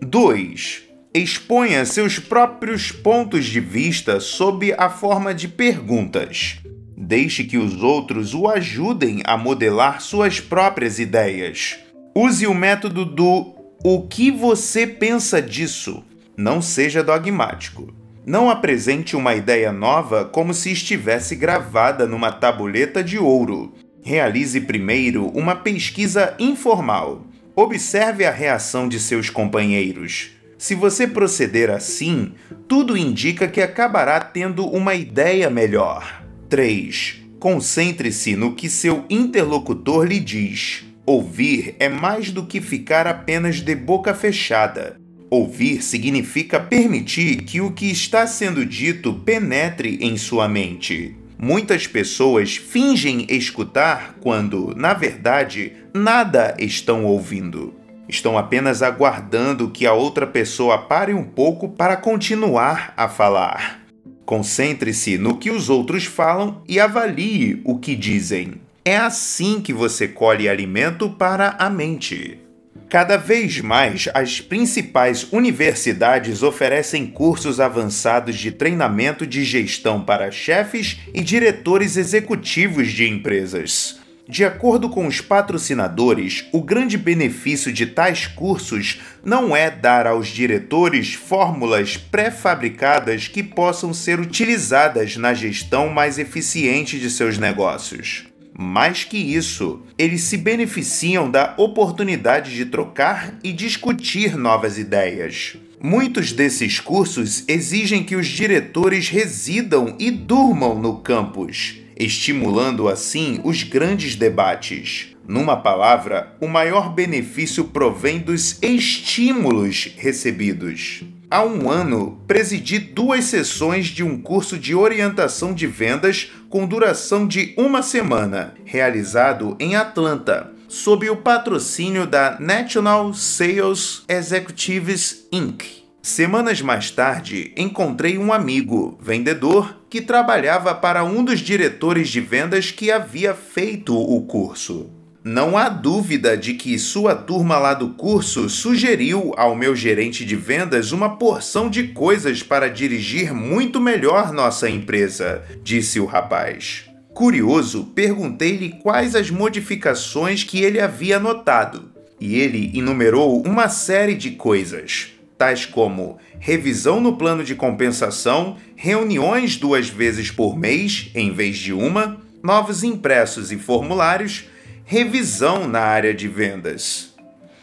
2. Exponha seus próprios pontos de vista sob a forma de perguntas. Deixe que os outros o ajudem a modelar suas próprias ideias. Use o método do o que você pensa disso. Não seja dogmático. Não apresente uma ideia nova como se estivesse gravada numa tabuleta de ouro. Realize primeiro uma pesquisa informal. Observe a reação de seus companheiros. Se você proceder assim, tudo indica que acabará tendo uma ideia melhor. 3. Concentre-se no que seu interlocutor lhe diz. Ouvir é mais do que ficar apenas de boca fechada. Ouvir significa permitir que o que está sendo dito penetre em sua mente. Muitas pessoas fingem escutar quando, na verdade, nada estão ouvindo. Estão apenas aguardando que a outra pessoa pare um pouco para continuar a falar. Concentre-se no que os outros falam e avalie o que dizem. É assim que você colhe alimento para a mente. Cada vez mais, as principais universidades oferecem cursos avançados de treinamento de gestão para chefes e diretores executivos de empresas. De acordo com os patrocinadores, o grande benefício de tais cursos não é dar aos diretores fórmulas pré-fabricadas que possam ser utilizadas na gestão mais eficiente de seus negócios. Mais que isso, eles se beneficiam da oportunidade de trocar e discutir novas ideias. Muitos desses cursos exigem que os diretores residam e durmam no campus, estimulando assim os grandes debates. Numa palavra, o maior benefício provém dos estímulos recebidos. Há um ano, presidi duas sessões de um curso de orientação de vendas com duração de uma semana, realizado em Atlanta, sob o patrocínio da National Sales Executives Inc. Semanas mais tarde, encontrei um amigo, vendedor, que trabalhava para um dos diretores de vendas que havia feito o curso. Não há dúvida de que sua turma lá do curso sugeriu ao meu gerente de vendas uma porção de coisas para dirigir muito melhor nossa empresa, disse o rapaz. Curioso, perguntei-lhe quais as modificações que ele havia notado, e ele enumerou uma série de coisas, tais como revisão no plano de compensação, reuniões duas vezes por mês em vez de uma, novos impressos e formulários revisão na área de vendas.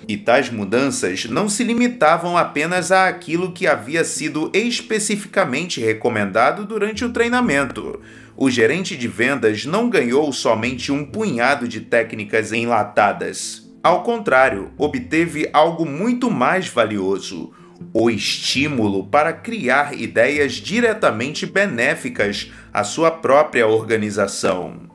E tais mudanças não se limitavam apenas a aquilo que havia sido especificamente recomendado durante o treinamento. O gerente de vendas não ganhou somente um punhado de técnicas enlatadas. Ao contrário, obteve algo muito mais valioso: o estímulo para criar ideias diretamente benéficas à sua própria organização.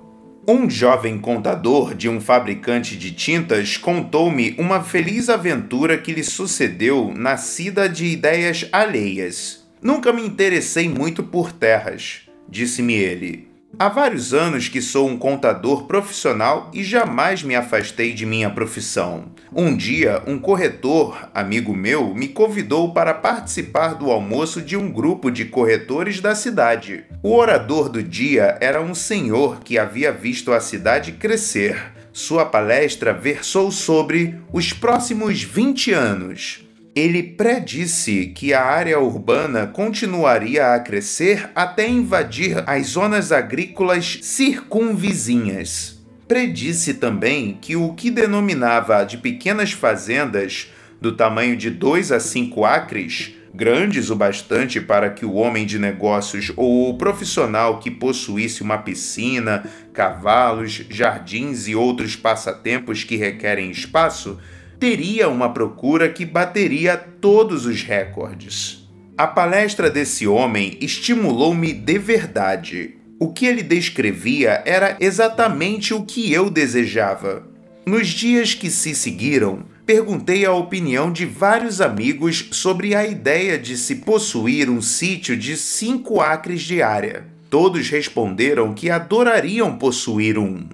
Um jovem contador de um fabricante de tintas contou-me uma feliz aventura que lhe sucedeu nascida de ideias alheias. Nunca me interessei muito por terras, disse-me ele. Há vários anos que sou um contador profissional e jamais me afastei de minha profissão. Um dia, um corretor, amigo meu, me convidou para participar do almoço de um grupo de corretores da cidade. O orador do dia era um senhor que havia visto a cidade crescer. Sua palestra versou sobre os próximos 20 anos ele predisse que a área urbana continuaria a crescer até invadir as zonas agrícolas circunvizinhas. Predisse também que o que denominava de pequenas fazendas, do tamanho de 2 a 5 acres, grandes o bastante para que o homem de negócios ou o profissional que possuísse uma piscina, cavalos, jardins e outros passatempos que requerem espaço, teria uma procura que bateria todos os recordes. A palestra desse homem estimulou-me de verdade. O que ele descrevia era exatamente o que eu desejava. Nos dias que se seguiram, perguntei a opinião de vários amigos sobre a ideia de se possuir um sítio de 5 acres de área. Todos responderam que adorariam possuir um.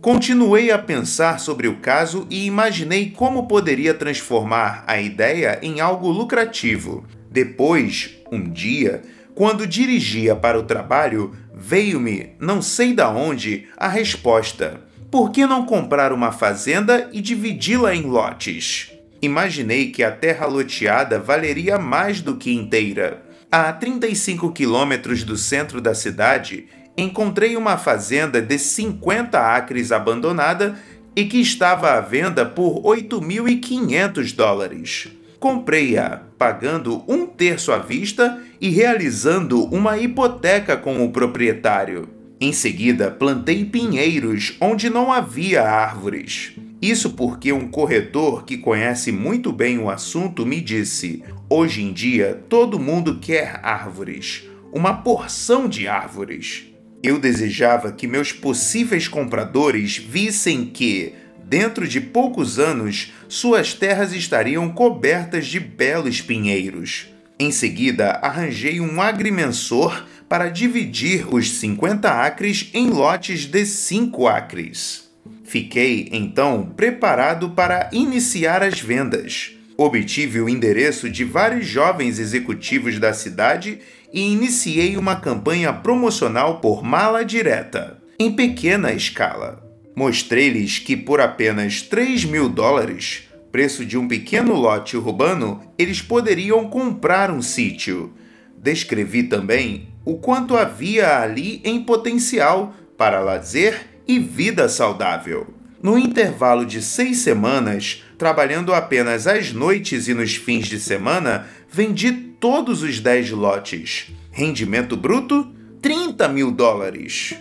Continuei a pensar sobre o caso e imaginei como poderia transformar a ideia em algo lucrativo. Depois, um dia, quando dirigia para o trabalho, veio-me, não sei da onde, a resposta: por que não comprar uma fazenda e dividi-la em lotes? Imaginei que a terra loteada valeria mais do que inteira. A 35 quilômetros do centro da cidade, encontrei uma fazenda de 50 acres abandonada e que estava à venda por 8.500 dólares. Comprei-a, pagando um terço à vista e realizando uma hipoteca com o proprietário. Em seguida, plantei pinheiros onde não havia árvores. Isso porque um corretor que conhece muito bem o assunto me disse: hoje em dia todo mundo quer árvores, uma porção de árvores. Eu desejava que meus possíveis compradores vissem que, dentro de poucos anos, suas terras estariam cobertas de belos pinheiros. Em seguida, arranjei um agrimensor para dividir os 50 acres em lotes de 5 acres. Fiquei, então, preparado para iniciar as vendas. Obtive o endereço de vários jovens executivos da cidade e iniciei uma campanha promocional por mala direta, em pequena escala. Mostrei-lhes que por apenas 3 mil dólares, preço de um pequeno lote urbano, eles poderiam comprar um sítio. Descrevi também o quanto havia ali em potencial para lazer e vida saudável. No intervalo de seis semanas, trabalhando apenas às noites e nos fins de semana, vendi todos os 10 lotes. Rendimento bruto: 30 mil dólares.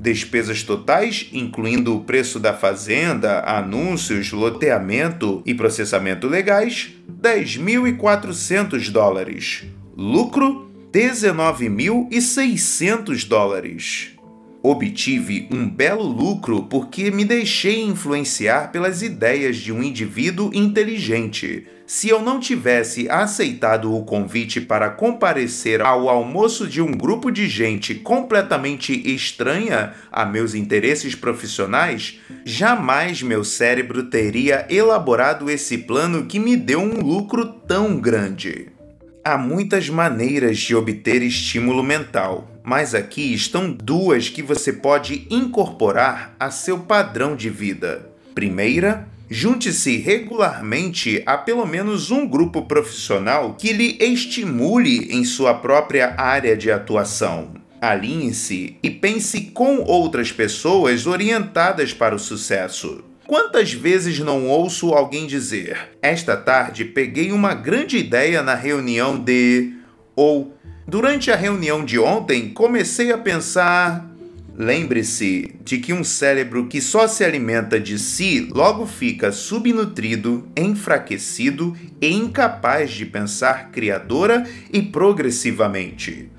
Despesas totais, incluindo o preço da fazenda, anúncios, loteamento e processamento legais, 10.400 dólares. Lucro, 19.600 dólares. Obtive um belo lucro porque me deixei influenciar pelas ideias de um indivíduo inteligente. Se eu não tivesse aceitado o convite para comparecer ao almoço de um grupo de gente completamente estranha a meus interesses profissionais, jamais meu cérebro teria elaborado esse plano que me deu um lucro tão grande. Há muitas maneiras de obter estímulo mental, mas aqui estão duas que você pode incorporar a seu padrão de vida. Primeira, junte-se regularmente a pelo menos um grupo profissional que lhe estimule em sua própria área de atuação. Alinhe-se e pense com outras pessoas orientadas para o sucesso. Quantas vezes não ouço alguém dizer: Esta tarde peguei uma grande ideia na reunião de. Ou, durante a reunião de ontem comecei a pensar. Lembre-se de que um cérebro que só se alimenta de si logo fica subnutrido, enfraquecido e incapaz de pensar criadora e progressivamente.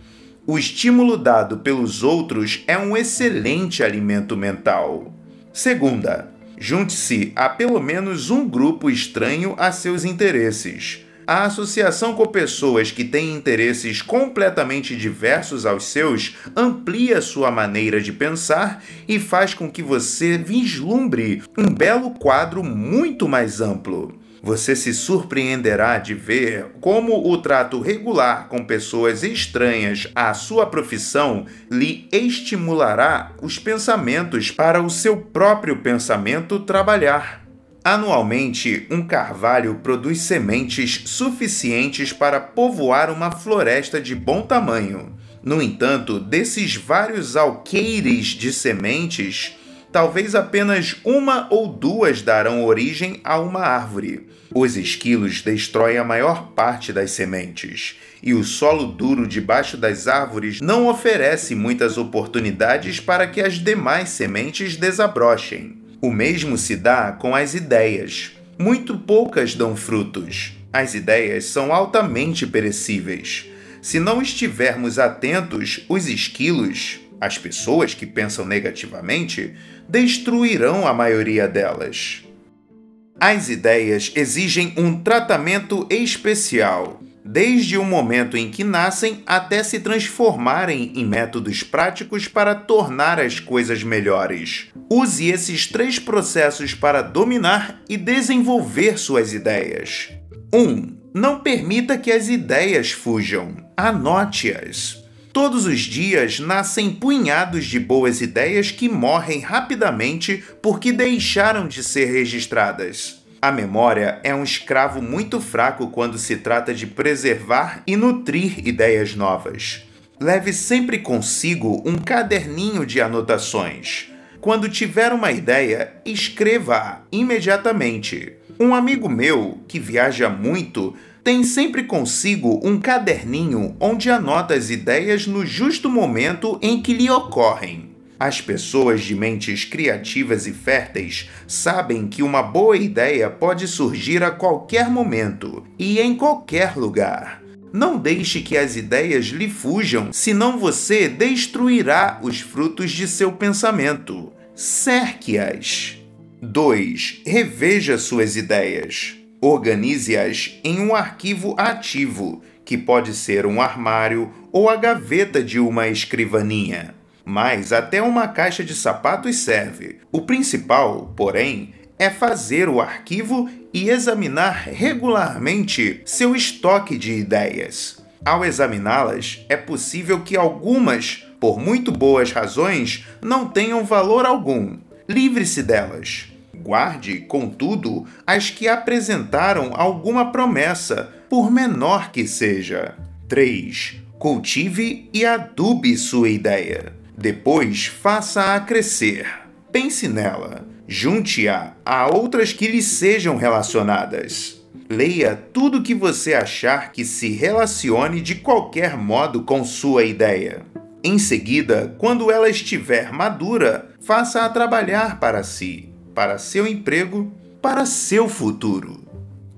O estímulo dado pelos outros é um excelente alimento mental. Segunda, Junte-se a pelo menos um grupo estranho a seus interesses. A associação com pessoas que têm interesses completamente diversos aos seus amplia sua maneira de pensar e faz com que você vislumbre um belo quadro muito mais amplo. Você se surpreenderá de ver como o trato regular com pessoas estranhas à sua profissão lhe estimulará os pensamentos para o seu próprio pensamento trabalhar. Anualmente, um carvalho produz sementes suficientes para povoar uma floresta de bom tamanho. No entanto, desses vários alqueires de sementes, talvez apenas uma ou duas darão origem a uma árvore. Os esquilos destroem a maior parte das sementes, e o solo duro debaixo das árvores não oferece muitas oportunidades para que as demais sementes desabrochem. O mesmo se dá com as ideias. Muito poucas dão frutos. As ideias são altamente perecíveis. Se não estivermos atentos, os esquilos, as pessoas que pensam negativamente, destruirão a maioria delas. As ideias exigem um tratamento especial, desde o momento em que nascem até se transformarem em métodos práticos para tornar as coisas melhores. Use esses três processos para dominar e desenvolver suas ideias. 1. Um, não permita que as ideias fujam. Anote-as. Todos os dias nascem punhados de boas ideias que morrem rapidamente porque deixaram de ser registradas. A memória é um escravo muito fraco quando se trata de preservar e nutrir ideias novas. Leve sempre consigo um caderninho de anotações. Quando tiver uma ideia, escreva-a imediatamente. Um amigo meu, que viaja muito, tem sempre consigo um caderninho onde anota as ideias no justo momento em que lhe ocorrem. As pessoas de mentes criativas e férteis sabem que uma boa ideia pode surgir a qualquer momento e em qualquer lugar. Não deixe que as ideias lhe fujam, senão você destruirá os frutos de seu pensamento. Cerque-as. 2. Reveja suas ideias. Organize-as em um arquivo ativo, que pode ser um armário ou a gaveta de uma escrivaninha. Mas até uma caixa de sapatos serve. O principal, porém, é fazer o arquivo e examinar regularmente seu estoque de ideias. Ao examiná-las, é possível que algumas, por muito boas razões, não tenham valor algum. Livre-se delas. Guarde, contudo, as que apresentaram alguma promessa, por menor que seja. 3. Cultive e adube sua ideia. Depois, faça-a crescer. Pense nela. Junte-a a outras que lhe sejam relacionadas. Leia tudo que você achar que se relacione de qualquer modo com sua ideia. Em seguida, quando ela estiver madura, faça-a trabalhar para si para seu emprego, para seu futuro.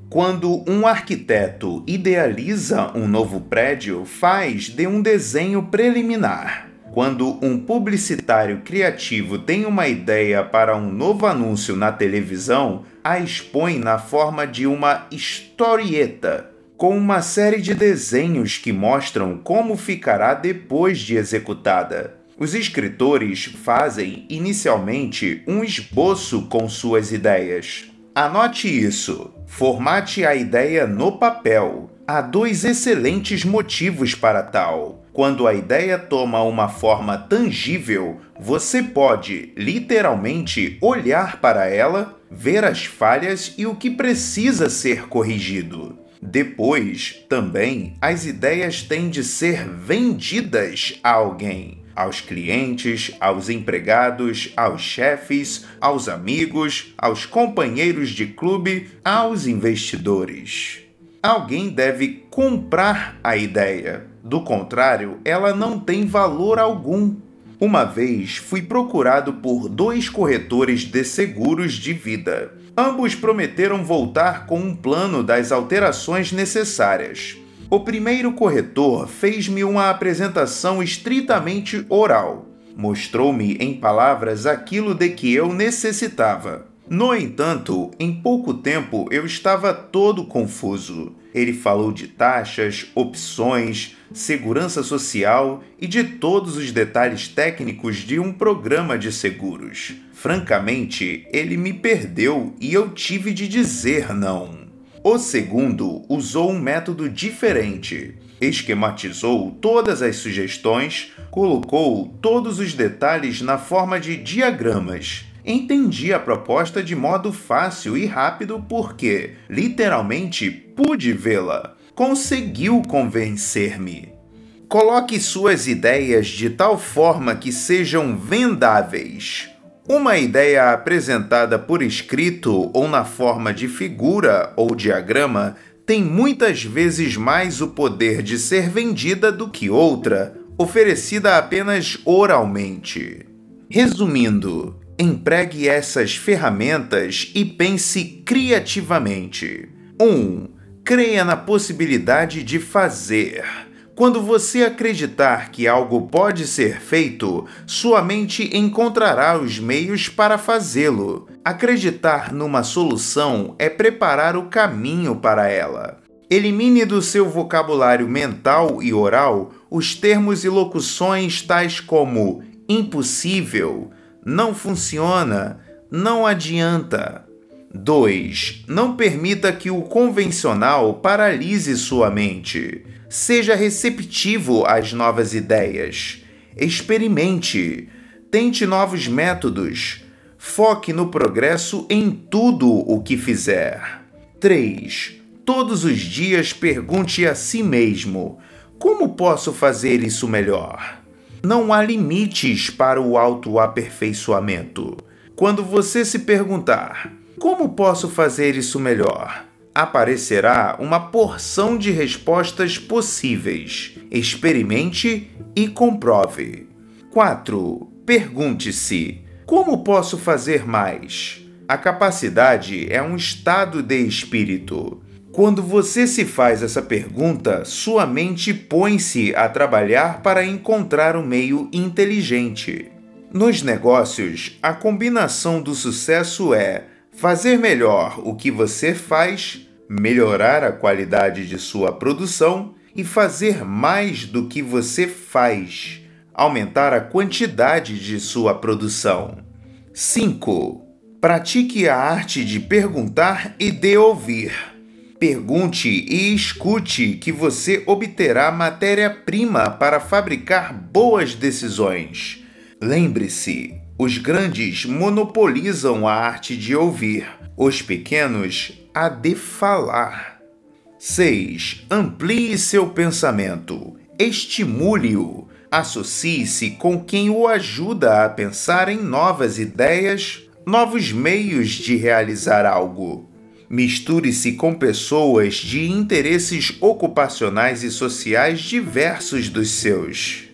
Quando um arquiteto idealiza um novo prédio, faz de um desenho preliminar. Quando um publicitário criativo tem uma ideia para um novo anúncio na televisão, a expõe na forma de uma historieta, com uma série de desenhos que mostram como ficará depois de executada. Os escritores fazem inicialmente um esboço com suas ideias. Anote isso. Formate a ideia no papel. Há dois excelentes motivos para tal. Quando a ideia toma uma forma tangível, você pode literalmente olhar para ela, ver as falhas e o que precisa ser corrigido. Depois, também, as ideias têm de ser vendidas a alguém aos clientes, aos empregados, aos chefes, aos amigos, aos companheiros de clube, aos investidores. Alguém deve comprar a ideia, do contrário, ela não tem valor algum. Uma vez fui procurado por dois corretores de seguros de vida. Ambos prometeram voltar com um plano das alterações necessárias. O primeiro corretor fez-me uma apresentação estritamente oral. Mostrou-me em palavras aquilo de que eu necessitava. No entanto, em pouco tempo eu estava todo confuso. Ele falou de taxas, opções, segurança social e de todos os detalhes técnicos de um programa de seguros. Francamente, ele me perdeu e eu tive de dizer não. O segundo usou um método diferente. Esquematizou todas as sugestões, colocou todos os detalhes na forma de diagramas. Entendi a proposta de modo fácil e rápido porque, literalmente, pude vê-la. Conseguiu convencer-me. Coloque suas ideias de tal forma que sejam vendáveis. Uma ideia apresentada por escrito ou na forma de figura ou diagrama tem muitas vezes mais o poder de ser vendida do que outra, oferecida apenas oralmente. Resumindo, empregue essas ferramentas e pense criativamente. 1. Um, creia na possibilidade de fazer. Quando você acreditar que algo pode ser feito, sua mente encontrará os meios para fazê-lo. Acreditar numa solução é preparar o caminho para ela. Elimine do seu vocabulário mental e oral os termos e locuções tais como impossível, não funciona, não adianta. 2. Não permita que o convencional paralise sua mente. Seja receptivo às novas ideias. Experimente. Tente novos métodos. Foque no progresso em tudo o que fizer. 3. Todos os dias pergunte a si mesmo: como posso fazer isso melhor? Não há limites para o autoaperfeiçoamento. Quando você se perguntar: como posso fazer isso melhor? Aparecerá uma porção de respostas possíveis. Experimente e comprove. 4. Pergunte-se: como posso fazer mais? A capacidade é um estado de espírito. Quando você se faz essa pergunta, sua mente põe-se a trabalhar para encontrar um meio inteligente. Nos negócios, a combinação do sucesso é Fazer melhor o que você faz, melhorar a qualidade de sua produção e fazer mais do que você faz, aumentar a quantidade de sua produção. 5. Pratique a arte de perguntar e de ouvir. Pergunte e escute que você obterá matéria-prima para fabricar boas decisões. Lembre-se, os grandes monopolizam a arte de ouvir, os pequenos a de falar. 6. Amplie seu pensamento. Estimule-o. Associe-se com quem o ajuda a pensar em novas ideias, novos meios de realizar algo. Misture-se com pessoas de interesses ocupacionais e sociais diversos dos seus.